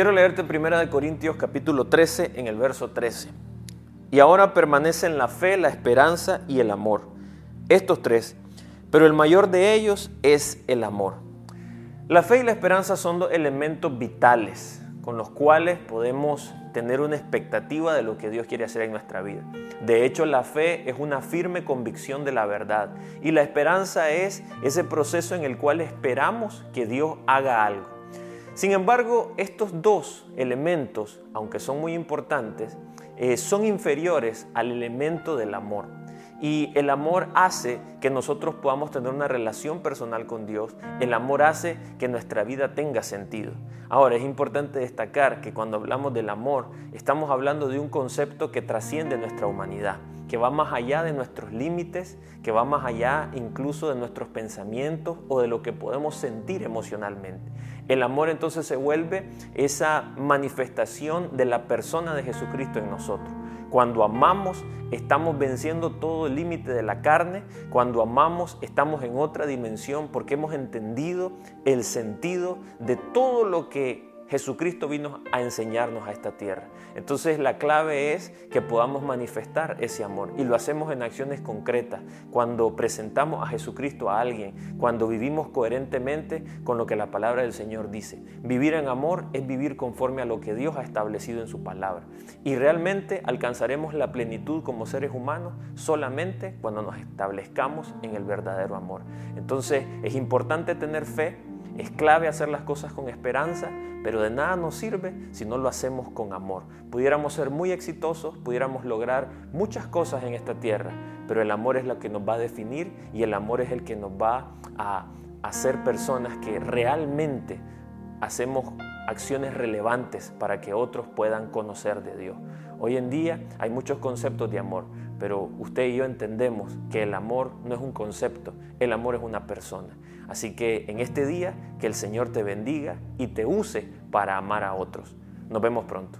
Quiero leerte 1 Corintios capítulo 13 en el verso 13. Y ahora permanecen la fe, la esperanza y el amor. Estos tres, pero el mayor de ellos es el amor. La fe y la esperanza son dos elementos vitales con los cuales podemos tener una expectativa de lo que Dios quiere hacer en nuestra vida. De hecho, la fe es una firme convicción de la verdad y la esperanza es ese proceso en el cual esperamos que Dios haga algo. Sin embargo, estos dos elementos, aunque son muy importantes, eh, son inferiores al elemento del amor. Y el amor hace que nosotros podamos tener una relación personal con Dios. El amor hace que nuestra vida tenga sentido. Ahora, es importante destacar que cuando hablamos del amor, estamos hablando de un concepto que trasciende nuestra humanidad, que va más allá de nuestros límites, que va más allá incluso de nuestros pensamientos o de lo que podemos sentir emocionalmente. El amor entonces se vuelve esa manifestación de la persona de Jesucristo en nosotros. Cuando amamos, estamos venciendo todo el límite de la carne. Cuando amamos, estamos en otra dimensión porque hemos entendido el sentido de todo lo que Jesucristo vino a enseñarnos a esta tierra. Entonces la clave es que podamos manifestar ese amor y lo hacemos en acciones concretas, cuando presentamos a Jesucristo a alguien, cuando vivimos coherentemente con lo que la palabra del Señor dice. Vivir en amor es vivir conforme a lo que Dios ha establecido en su palabra. Y realmente alcanzaremos la plenitud como seres humanos solamente cuando nos establezcamos en el verdadero amor. Entonces es importante tener fe es clave hacer las cosas con esperanza, pero de nada nos sirve si no lo hacemos con amor. Pudiéramos ser muy exitosos, pudiéramos lograr muchas cosas en esta tierra, pero el amor es lo que nos va a definir y el amor es el que nos va a hacer personas que realmente hacemos acciones relevantes para que otros puedan conocer de Dios. Hoy en día hay muchos conceptos de amor, pero usted y yo entendemos que el amor no es un concepto, el amor es una persona. Así que en este día que el Señor te bendiga y te use para amar a otros. Nos vemos pronto.